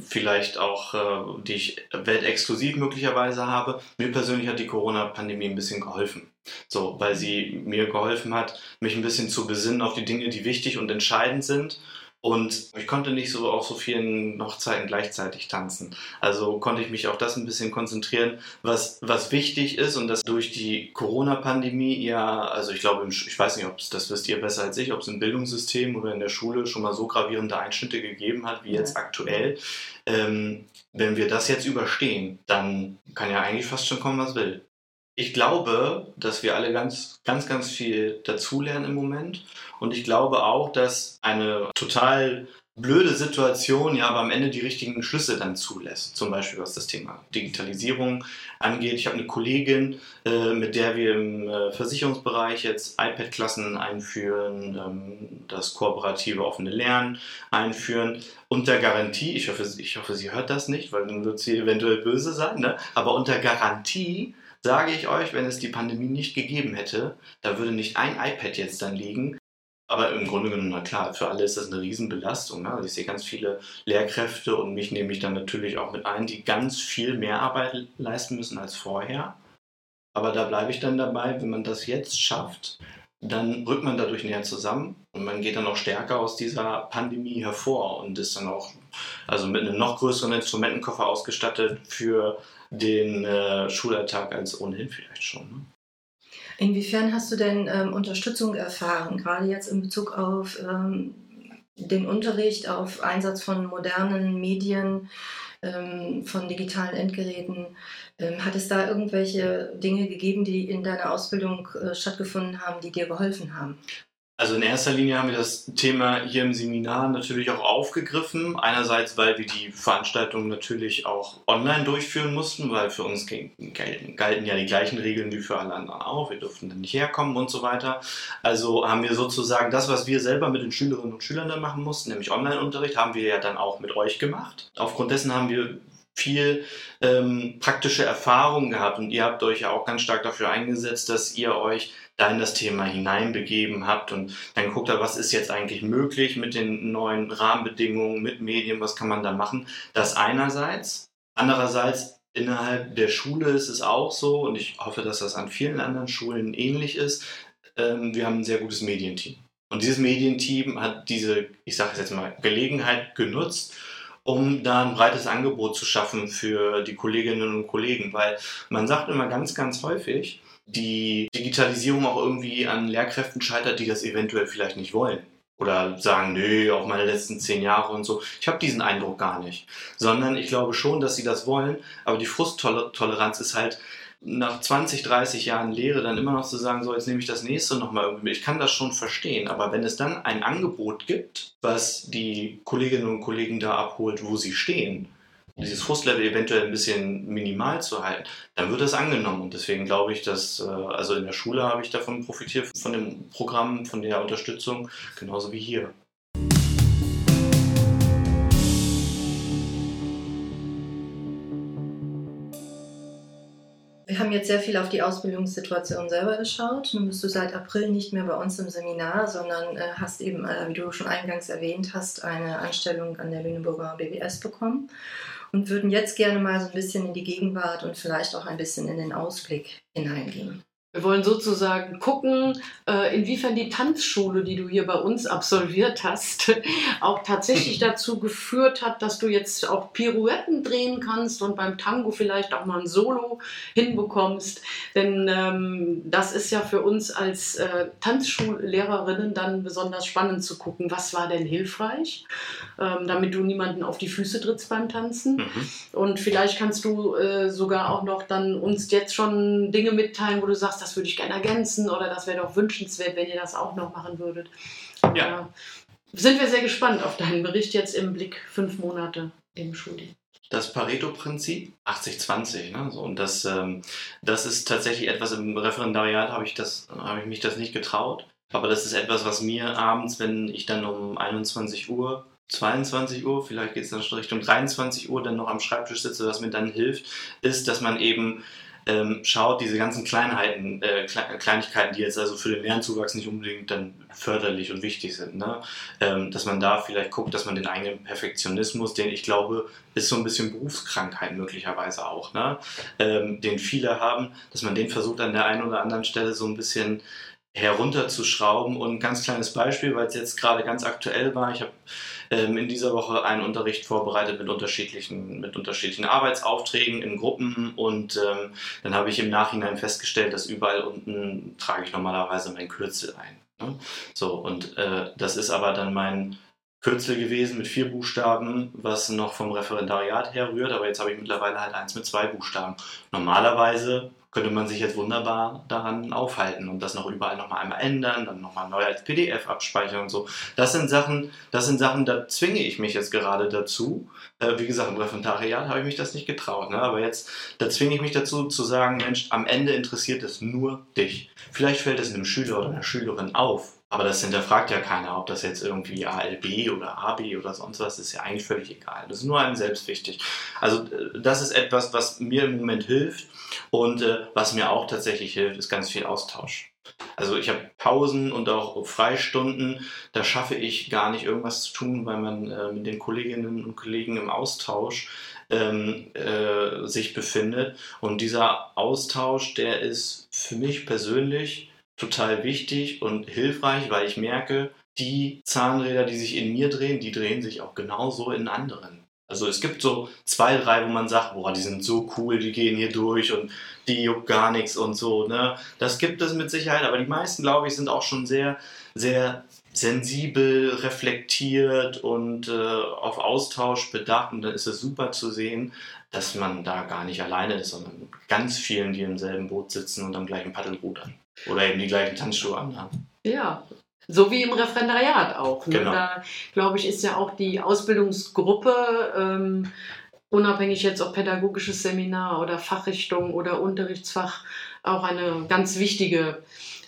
vielleicht auch, äh, die ich weltexklusiv möglicherweise habe. Mir persönlich hat die Corona-Pandemie ein bisschen geholfen. So, weil sie mir geholfen hat, mich ein bisschen zu besinnen auf die Dinge, die wichtig und entscheidend sind und ich konnte nicht so auf so vielen Hochzeiten gleichzeitig tanzen. Also konnte ich mich auf das ein bisschen konzentrieren, was, was wichtig ist und das durch die Corona-Pandemie ja, also ich glaube, ich weiß nicht, ob es, das wisst ihr besser als ich, ob es im Bildungssystem oder in der Schule schon mal so gravierende Einschnitte gegeben hat wie jetzt aktuell. Ähm, wenn wir das jetzt überstehen, dann kann ja eigentlich fast schon kommen, was will. Ich glaube, dass wir alle ganz, ganz, ganz viel dazulernen im Moment. Und ich glaube auch, dass eine total blöde Situation ja aber am Ende die richtigen Schlüsse dann zulässt. Zum Beispiel was das Thema Digitalisierung angeht. Ich habe eine Kollegin, äh, mit der wir im äh, Versicherungsbereich jetzt iPad-Klassen einführen, ähm, das kooperative offene Lernen einführen. Unter Garantie, ich hoffe, ich hoffe, sie hört das nicht, weil dann wird sie eventuell böse sein, ne? aber unter Garantie, sage ich euch, wenn es die Pandemie nicht gegeben hätte, da würde nicht ein iPad jetzt dann liegen. Aber im Grunde genommen, na klar, für alle ist das eine Riesenbelastung. Ne? Also ich sehe ganz viele Lehrkräfte und mich nehme ich dann natürlich auch mit ein, die ganz viel mehr Arbeit leisten müssen als vorher. Aber da bleibe ich dann dabei, wenn man das jetzt schafft, dann rückt man dadurch näher zusammen und man geht dann auch stärker aus dieser Pandemie hervor und ist dann auch also mit einem noch größeren Instrumentenkoffer ausgestattet für den äh, Schulalltag als ohnehin vielleicht schon. Ne? Inwiefern hast du denn ähm, Unterstützung erfahren, gerade jetzt in Bezug auf ähm, den Unterricht, auf Einsatz von modernen Medien, ähm, von digitalen Endgeräten? Ähm, hat es da irgendwelche Dinge gegeben, die in deiner Ausbildung äh, stattgefunden haben, die dir geholfen haben? Also in erster Linie haben wir das Thema hier im Seminar natürlich auch aufgegriffen. Einerseits, weil wir die Veranstaltung natürlich auch online durchführen mussten, weil für uns galten ja die gleichen Regeln wie für alle anderen auch. Wir durften dann nicht herkommen und so weiter. Also haben wir sozusagen das, was wir selber mit den Schülerinnen und Schülern dann machen mussten, nämlich Online-Unterricht, haben wir ja dann auch mit euch gemacht. Aufgrund dessen haben wir viel ähm, praktische Erfahrung gehabt und ihr habt euch ja auch ganz stark dafür eingesetzt, dass ihr euch da in das Thema hineinbegeben habt und dann guckt er, was ist jetzt eigentlich möglich mit den neuen Rahmenbedingungen, mit Medien, was kann man da machen. Das einerseits. Andererseits innerhalb der Schule ist es auch so und ich hoffe, dass das an vielen anderen Schulen ähnlich ist. Ähm, wir haben ein sehr gutes Medienteam. Und dieses Medienteam hat diese, ich sage jetzt mal, Gelegenheit genutzt, um da ein breites Angebot zu schaffen für die Kolleginnen und Kollegen, weil man sagt immer ganz, ganz häufig, die Digitalisierung auch irgendwie an Lehrkräften scheitert, die das eventuell vielleicht nicht wollen. Oder sagen, nö, auch meine letzten zehn Jahre und so. Ich habe diesen Eindruck gar nicht. Sondern ich glaube schon, dass sie das wollen, aber die Frusttoleranz ist halt nach 20, 30 Jahren Lehre dann immer noch zu sagen, so jetzt nehme ich das nächste nochmal irgendwie mit. Ich kann das schon verstehen, aber wenn es dann ein Angebot gibt, was die Kolleginnen und Kollegen da abholt, wo sie stehen, dieses Frustlevel eventuell ein bisschen minimal zu halten, dann wird das angenommen. Und deswegen glaube ich, dass, äh, also in der Schule habe ich davon profitiert, von dem Programm, von der Unterstützung, genauso wie hier. Haben jetzt sehr viel auf die Ausbildungssituation selber geschaut. Nun bist du seit April nicht mehr bei uns im Seminar, sondern äh, hast eben, äh, wie du schon eingangs erwähnt hast, eine Anstellung an der Lüneburger BWS bekommen und würden jetzt gerne mal so ein bisschen in die Gegenwart und vielleicht auch ein bisschen in den Ausblick hineingehen. Wir wollen sozusagen gucken, äh, inwiefern die Tanzschule, die du hier bei uns absolviert hast, auch tatsächlich dazu geführt hat, dass du jetzt auch Pirouetten drehen kannst und beim Tango vielleicht auch mal ein Solo hinbekommst. Denn ähm, das ist ja für uns als äh, Tanzschullehrerinnen dann besonders spannend zu gucken, was war denn hilfreich, ähm, damit du niemanden auf die Füße trittst beim Tanzen. Mhm. Und vielleicht kannst du äh, sogar auch noch dann uns jetzt schon Dinge mitteilen, wo du sagst, das würde ich gerne ergänzen oder das wäre doch wünschenswert, wenn ihr das auch noch machen würdet. Ja. Äh, sind wir sehr gespannt auf deinen Bericht jetzt im Blick fünf Monate im Schuldienst das Pareto-Prinzip 80-20. Ne? So, und das, ähm, das ist tatsächlich etwas im Referendariat, habe ich, hab ich mich das nicht getraut. Aber das ist etwas, was mir abends, wenn ich dann um 21 Uhr, 22 Uhr, vielleicht geht es dann schon Richtung 23 Uhr, dann noch am Schreibtisch sitze, was mir dann hilft, ist, dass man eben ähm, schaut, diese ganzen Kleinheiten, äh, Kleinigkeiten, die jetzt also für den Lernzuwachs nicht unbedingt dann förderlich und wichtig sind, ne? ähm, dass man da vielleicht guckt, dass man den eigenen Perfektionismus, den ich glaube, ist so ein bisschen Berufskrankheit möglicherweise auch, ne? ähm, den viele haben, dass man den versucht an der einen oder anderen Stelle so ein bisschen herunterzuschrauben. Und ein ganz kleines Beispiel, weil es jetzt gerade ganz aktuell war. Ich habe ähm, in dieser Woche einen Unterricht vorbereitet mit unterschiedlichen, mit unterschiedlichen Arbeitsaufträgen in Gruppen und ähm, dann habe ich im Nachhinein festgestellt, dass überall unten trage ich normalerweise mein Kürzel ein. Ne? So, und äh, das ist aber dann mein Kürzel gewesen mit vier Buchstaben, was noch vom Referendariat herrührt, aber jetzt habe ich mittlerweile halt eins mit zwei Buchstaben. Normalerweise könnte man sich jetzt wunderbar daran aufhalten und das noch überall nochmal einmal ändern, dann nochmal neu als PDF abspeichern und so. Das sind Sachen, das sind Sachen, da zwinge ich mich jetzt gerade dazu. Äh, wie gesagt, im Referendariat habe ich mich das nicht getraut, ne? aber jetzt, da zwinge ich mich dazu zu sagen, Mensch, am Ende interessiert es nur dich. Vielleicht fällt es einem Schüler oder einer Schülerin auf, Aber das hinterfragt ja keiner, ob das jetzt irgendwie ALB oder AB oder sonst was ist ja eigentlich völlig egal. Das ist nur einem selbst wichtig. Also äh, das ist etwas, was mir im Moment hilft und äh, was mir auch tatsächlich hilft, ist ganz viel Austausch. Also ich habe Pausen und auch Freistunden, da schaffe ich gar nicht irgendwas zu tun, weil man äh, mit den Kolleginnen und Kollegen im Austausch ähm, äh, sich befindet. Und dieser Austausch, der ist für mich persönlich total wichtig und hilfreich, weil ich merke, die Zahnräder, die sich in mir drehen, die drehen sich auch genauso in anderen. Also es gibt so zwei, drei, wo man sagt, boah, die sind so cool, die gehen hier durch und die juckt gar nichts und so. Ne? Das gibt es mit Sicherheit, aber die meisten, glaube ich, sind auch schon sehr, sehr sensibel, reflektiert und äh, auf Austausch bedacht. Und dann ist es super zu sehen, dass man da gar nicht alleine ist, sondern mit ganz vielen, die im selben Boot sitzen und am gleichen Paddel rudern. Oder eben die gleichen Tanzschuhe anhaben. Ja, so wie im Referendariat auch. Ne? Genau. Da, glaube ich, ist ja auch die Ausbildungsgruppe, ähm, unabhängig jetzt ob pädagogisches Seminar oder Fachrichtung oder Unterrichtsfach, auch eine ganz wichtige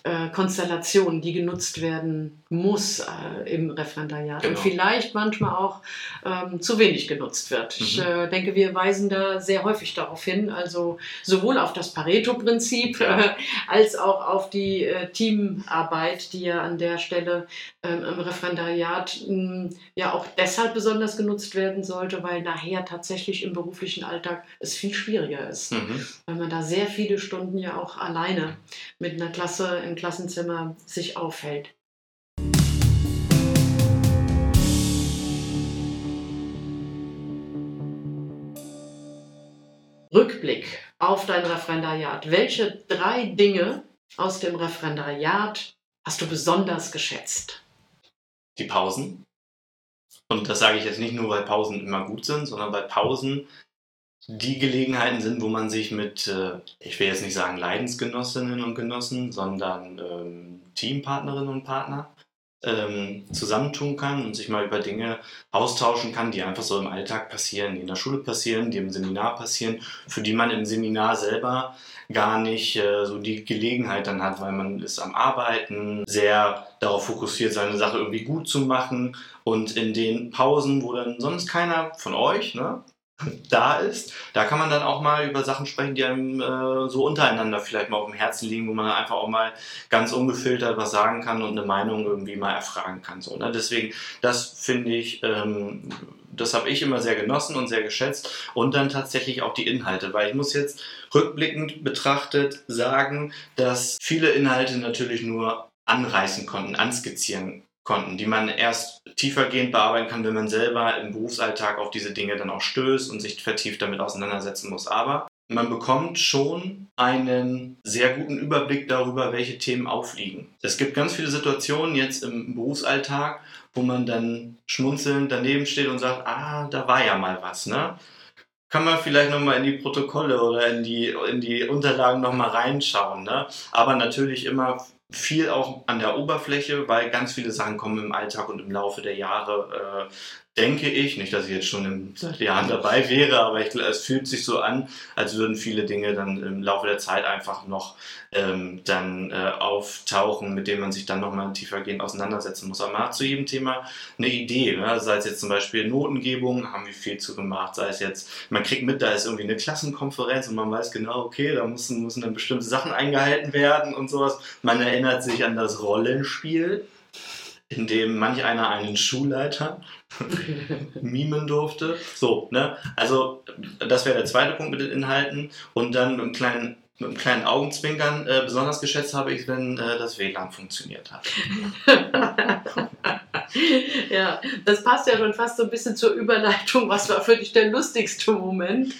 äh, Konstellation, die genutzt werden muss äh, im Referendariat Genau. und vielleicht manchmal auch ähm, zu wenig genutzt wird. Ich Mhm. äh, denke, wir weisen da sehr häufig darauf hin, also sowohl auf das Pareto-Prinzip Ja. äh, als auch auf die äh, Teamarbeit, die ja an der Stelle ähm, im Referendariat mh, ja auch deshalb besonders genutzt werden sollte, weil nachher tatsächlich im beruflichen Alltag es viel schwieriger ist Mhm. weil man da sehr viele Stunden ja auch alleine mit einer Klasse im Klassenzimmer sich aufhält. Rückblick auf dein Referendariat. Welche drei Dinge aus dem Referendariat hast du besonders geschätzt? Die Pausen. Und das sage ich jetzt nicht nur, weil Pausen immer gut sind, sondern weil Pausen die Gelegenheiten sind, wo man sich mit, äh, ich will jetzt nicht sagen Leidensgenossinnen und Genossen, sondern ähm, Teampartnerinnen und Partner ähm, zusammentun kann und sich mal über Dinge austauschen kann, die einfach so im Alltag passieren, die in der Schule passieren, die im Seminar passieren, für die man im Seminar selber gar nicht äh, so die Gelegenheit dann hat, weil man ist am Arbeiten, sehr darauf fokussiert, seine Sache irgendwie gut zu machen und in den Pausen, wo dann sonst keiner von euch, ne, da ist, da kann man dann auch mal über Sachen sprechen, die einem äh, so untereinander vielleicht mal auf dem Herzen liegen, wo man einfach auch mal ganz ungefiltert was sagen kann und eine Meinung irgendwie mal erfragen kann. So, ne? Deswegen, das finde ich, ähm, das habe ich immer sehr genossen und sehr geschätzt. Und dann tatsächlich auch die Inhalte, weil ich muss jetzt rückblickend betrachtet sagen, dass viele Inhalte natürlich nur anreißen konnten, anskizzieren konnten, die man erst tiefergehend bearbeiten kann, wenn man selber im Berufsalltag auf diese Dinge dann auch stößt und sich vertieft damit auseinandersetzen muss. Aber man bekommt schon einen sehr guten Überblick darüber, welche Themen aufliegen. Es gibt ganz viele Situationen jetzt im Berufsalltag, wo man dann schmunzelnd daneben steht und sagt, ah, da war ja mal was, ne? Kann man vielleicht nochmal in die Protokolle oder in die, in die Unterlagen nochmal reinschauen, ne? Aber natürlich immer viel auch an der Oberfläche, weil ganz viele Sachen kommen im Alltag und im Laufe der Jahre, äh, denke ich, nicht, dass ich jetzt schon seit Jahren dabei wäre, aber ich, es fühlt sich so an, als würden viele Dinge dann im Laufe der Zeit einfach noch ähm, dann äh, auftauchen, mit denen man sich dann nochmal tiefergehend auseinandersetzen muss. Aber man hat zu jedem Thema eine Idee, ne? sei es jetzt zum Beispiel Notengebung, haben wir viel zu gemacht, sei es jetzt, man kriegt mit, da ist irgendwie eine Klassenkonferenz und man weiß genau, okay, da müssen, müssen dann bestimmte Sachen eingehalten werden und sowas. Man erinnert sich an das Rollenspiel, in dem manch einer einen Schulleiter mimen durfte. So, ne? Also, das wäre der zweite Punkt mit den Inhalten. Und dann mit einem kleinen, mit einem kleinen Augenzwinkern äh, besonders geschätzt habe ich, wenn äh, das WLAN funktioniert hat. ja, das passt ja schon fast so ein bisschen zur Überleitung. Was war für dich der lustigste Moment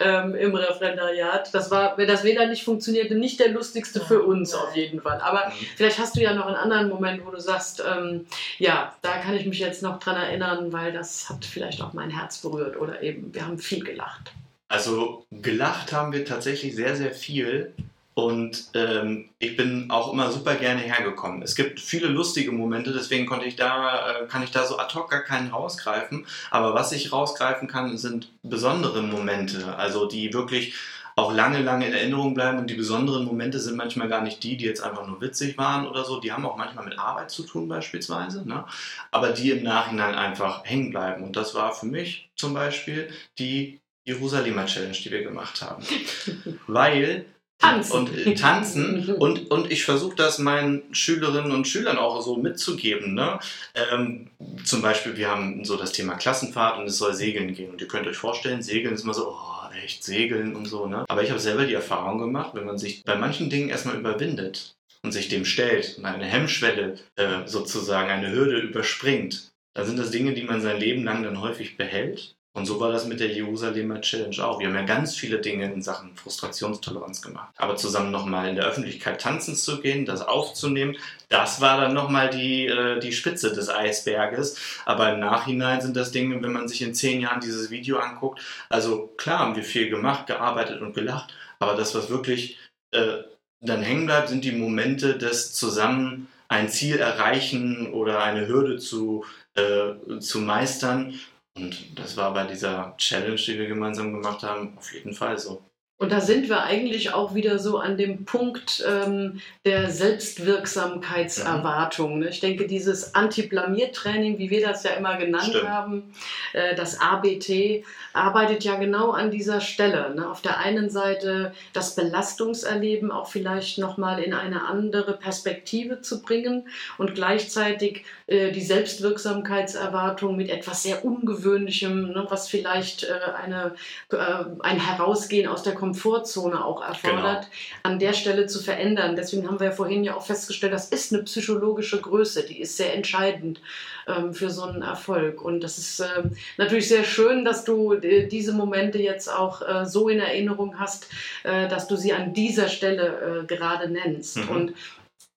ähm, im Referendariat? Das war, wenn das WLAN nicht funktionierte, nicht der lustigste für uns auf jeden Fall. Aber vielleicht hast du ja noch einen anderen Moment, wo du sagst, ähm, ja, da kann ich mich jetzt noch dran erinnern, weil das hat vielleicht auch mein Herz berührt oder eben, wir haben viel gelacht. Also gelacht haben wir tatsächlich sehr, sehr viel. Und ähm, ich bin auch immer super gerne hergekommen. Es gibt viele lustige Momente, deswegen konnte ich da, äh, kann ich da so ad hoc gar keinen rausgreifen. Aber was ich rausgreifen kann, sind besondere Momente, also die wirklich auch lange, lange in Erinnerung bleiben. Und die besonderen Momente sind manchmal gar nicht die, die jetzt einfach nur witzig waren oder so. Die haben auch manchmal mit Arbeit zu tun beispielsweise. Ne? Aber die im Nachhinein einfach hängen bleiben. Und das war für mich zum Beispiel die Jerusalemer Challenge, die wir gemacht haben. Weil Tanzen. und äh, tanzen und, und ich versuche das meinen Schülerinnen und Schülern auch so mitzugeben. Ne? Ähm, zum Beispiel, wir haben so das Thema Klassenfahrt und es soll segeln gehen. Und ihr könnt euch vorstellen, segeln ist immer so, oh, echt segeln und so. Ne? Aber ich habe selber die Erfahrung gemacht, wenn man sich bei manchen Dingen erstmal überwindet und sich dem stellt und eine Hemmschwelle äh, sozusagen, eine Hürde überspringt, dann sind das Dinge, die man sein Leben lang dann häufig behält und so war das mit der Jerusalemer Challenge auch. Wir haben ja ganz viele Dinge in Sachen Frustrationstoleranz gemacht. Aber zusammen nochmal in der Öffentlichkeit tanzen zu gehen, das aufzunehmen, das war dann nochmal die, äh, die Spitze des Eisberges. Aber im Nachhinein sind das Dinge, wenn man sich in zehn Jahren dieses Video anguckt, also klar haben wir viel gemacht, gearbeitet und gelacht, aber das, was wirklich äh, dann hängen bleibt, sind die Momente des zusammen ein Ziel erreichen oder eine Hürde zu, äh, zu meistern und das war bei dieser Challenge, die wir gemeinsam gemacht haben, auf jeden Fall so. Und da sind wir eigentlich auch wieder so an dem Punkt ähm, der Selbstwirksamkeitserwartung. Ne? Ich denke, dieses Anti-Blamier-Training, wie wir das ja immer genannt Stimmt. haben, äh, das ABT, arbeitet ja genau an dieser Stelle. Ne? Auf der einen Seite das Belastungserleben auch vielleicht nochmal in eine andere Perspektive zu bringen und gleichzeitig äh, die Selbstwirksamkeitserwartung mit etwas sehr Ungewöhnlichem, ne? was vielleicht äh, eine, äh, ein Herausgehen aus der Komfortzone auch erfordert, Genau. an der Stelle zu verändern. Deswegen haben wir ja vorhin ja auch festgestellt, das ist eine psychologische Größe, die ist sehr entscheidend ähm, für so einen Erfolg. Und das ist ähm, natürlich sehr schön, dass du äh, diese Momente jetzt auch äh, so in Erinnerung hast, äh, dass du sie an dieser Stelle äh, gerade nennst. Mhm. Und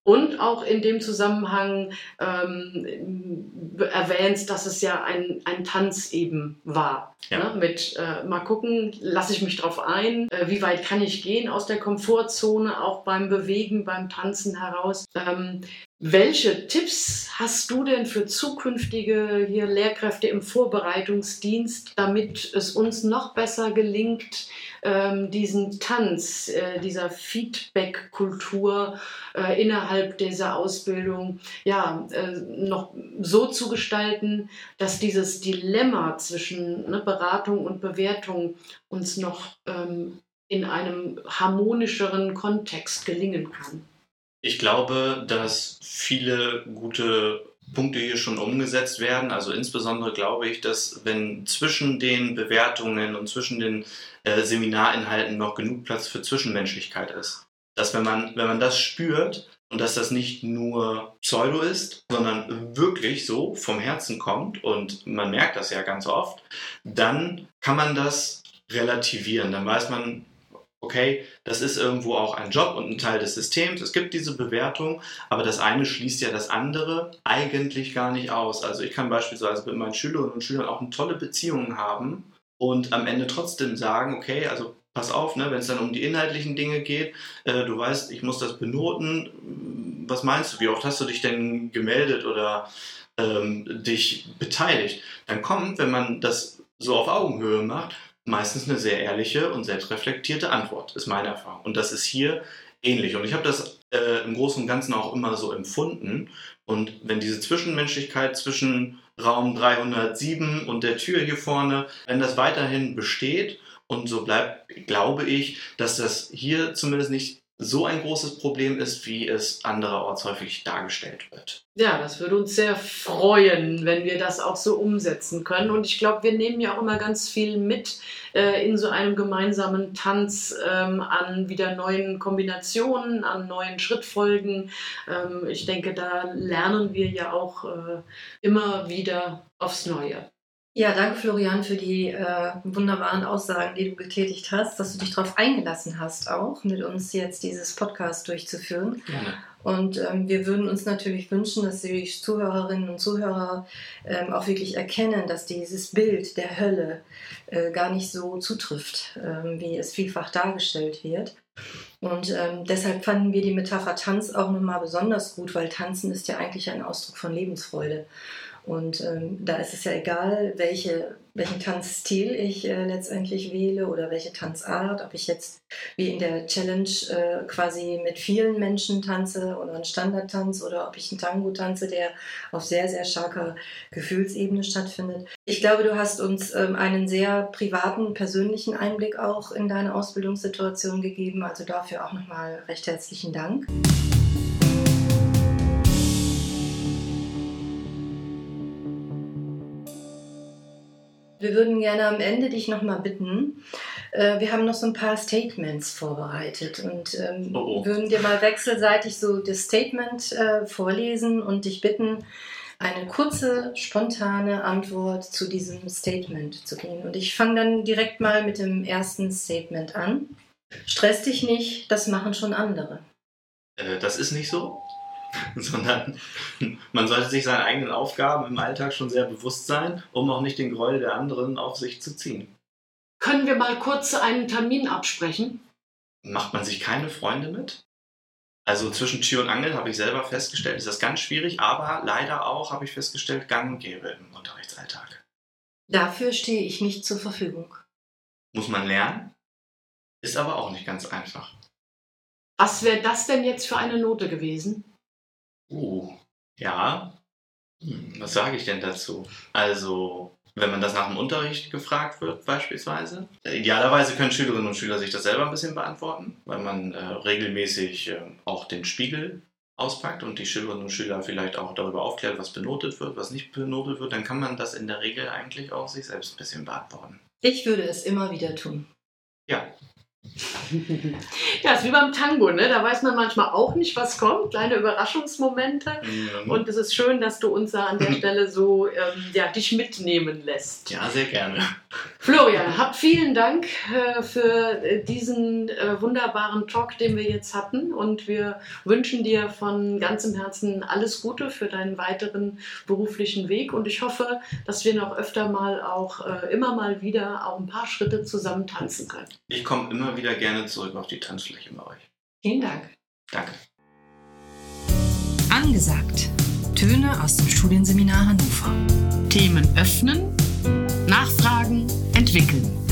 und auch in dem Zusammenhang ähm, erwähnst, dass es ja ein, ein Tanz eben war. Ja. Ne? Mit äh, mal gucken, lasse ich mich drauf ein, äh, wie weit kann ich gehen aus der Komfortzone, auch beim Bewegen, beim Tanzen heraus. Ähm, welche Tipps hast du denn für zukünftige hier Lehrkräfte im Vorbereitungsdienst, damit es uns noch besser gelingt, ähm, diesen Tanz, äh, dieser Feedback-Kultur äh, innerhalb dieser Ausbildung ja, äh, noch so zu gestalten, dass dieses Dilemma zwischen ne, Beratung und Bewertung uns noch ähm, in einem harmonischeren Kontext gelingen kann? Ich glaube, dass viele gute Punkte hier schon umgesetzt werden. Also insbesondere glaube ich, dass wenn zwischen den Bewertungen und zwischen den äh, Seminarinhalten noch genug Platz für Zwischenmenschlichkeit ist. Dass wenn man, wenn man das spürt und dass das nicht nur Pseudo ist, sondern wirklich so vom Herzen kommt und man merkt das ja ganz oft, dann kann man das relativieren. Dann weiß man, okay, das ist irgendwo auch ein Job und ein Teil des Systems. Es gibt diese Bewertung, aber das eine schließt ja das andere eigentlich gar nicht aus. Also ich kann beispielsweise mit meinen Schülerinnen und Schülern auch eine tolle Beziehung haben und am Ende trotzdem sagen, okay, also pass auf, ne, wenn es dann um die inhaltlichen Dinge geht, äh, du weißt, ich muss das benoten. Was meinst du, wie oft hast du dich denn gemeldet oder ähm, dich beteiligt? Dann kommt, wenn man das so auf Augenhöhe macht, meistens eine sehr ehrliche und selbstreflektierte Antwort, ist meine Erfahrung. Und das ist hier ähnlich. Und ich habe das äh, im Großen und Ganzen auch immer so empfunden. Und wenn diese Zwischenmenschlichkeit zwischen Raum 307 und der Tür hier vorne, wenn das weiterhin besteht und so bleibt, glaube ich, dass das hier zumindest nicht so ein großes Problem ist, wie es andererorts häufig dargestellt wird. Ja, das würde uns sehr freuen, wenn wir das auch so umsetzen können. Und ich glaube, wir nehmen ja auch immer ganz viel mit äh, in so einem gemeinsamen Tanz ähm, an wieder neuen Kombinationen, an neuen Schrittfolgen. Ähm, ich denke, da lernen wir ja auch äh, immer wieder aufs Neue. Ja, danke Florian für die äh, wunderbaren Aussagen, die du getätigt hast, dass du dich darauf eingelassen hast, auch mit uns jetzt dieses Podcast durchzuführen. Gerne. Und ähm, wir würden uns natürlich wünschen, dass die Zuhörerinnen und Zuhörer ähm, auch wirklich erkennen, dass dieses Bild der Hölle äh, gar nicht so zutrifft, ähm, wie es vielfach dargestellt wird. Und ähm, deshalb fanden wir die Metapher Tanz auch nochmal besonders gut, weil Tanzen ist ja eigentlich ein Ausdruck von Lebensfreude. Und ähm, da ist es ja egal, welche welchen Tanzstil ich äh, letztendlich wähle oder welche Tanzart, ob ich jetzt wie in der Challenge äh, quasi mit vielen Menschen tanze oder einen Standardtanz oder ob ich einen Tango tanze, der auf sehr, sehr starker Gefühlsebene stattfindet. Ich glaube, du hast uns ähm, einen sehr privaten, persönlichen Einblick auch in deine Ausbildungssituation gegeben. Also dafür auch nochmal recht herzlichen Dank. Wir würden gerne am Ende dich nochmal bitten. Äh, wir haben noch so ein paar Statements vorbereitet und ähm, oh oh. würden dir mal wechselseitig so das Statement äh, vorlesen und dich bitten, eine kurze, spontane Antwort zu diesem Statement zu geben. Und ich fange dann direkt mal mit dem ersten Statement an. Stress dich nicht, das machen schon andere. Äh, das ist nicht so. sondern man sollte sich seinen eigenen Aufgaben im Alltag schon sehr bewusst sein, um auch nicht den Gräuel der anderen auf sich zu ziehen. Können wir mal kurz einen Termin absprechen? Macht man sich keine Freunde mit? Also zwischen Tür und Angel habe ich selber festgestellt, ist das ganz schwierig, aber leider auch habe ich festgestellt, gang und gäbe im Unterrichtsalltag. Dafür stehe ich nicht zur Verfügung. Muss man lernen, ist aber auch nicht ganz einfach. Was wäre das denn jetzt für eine Note gewesen? Uh, ja. Hm, was sage ich denn dazu? Also, wenn man das nach dem Unterricht gefragt wird, beispielsweise. Idealerweise können Schülerinnen und Schüler sich das selber ein bisschen beantworten, weil man äh, regelmäßig äh, auch den Spiegel auspackt und die Schülerinnen und Schüler vielleicht auch darüber aufklärt, was benotet wird, was nicht benotet wird, dann kann man das in der Regel eigentlich auch sich selbst ein bisschen beantworten. Ich würde es immer wieder tun. Ja, ja, ist wie beim Tango, ne? Da weiß man manchmal auch nicht, was kommt. Kleine Überraschungsmomente. Mhm. Und es ist schön, dass du uns da an der Stelle so ähm, ja, dich mitnehmen lässt. Ja, sehr gerne. Florian, hab vielen Dank äh, für äh, diesen äh, wunderbaren Talk, den wir jetzt hatten. Und wir wünschen dir von ganzem Herzen alles Gute für deinen weiteren beruflichen Weg. Und ich hoffe, dass wir noch öfter mal auch äh, immer mal wieder auch ein paar Schritte zusammen tanzen können. Ich komme immer wieder gerne zurück auf die Tanzfläche bei euch. Vielen Dank. Danke. Angesagt. Töne aus dem Studienseminar Hannover. Themen öffnen, nachfragen, entwickeln.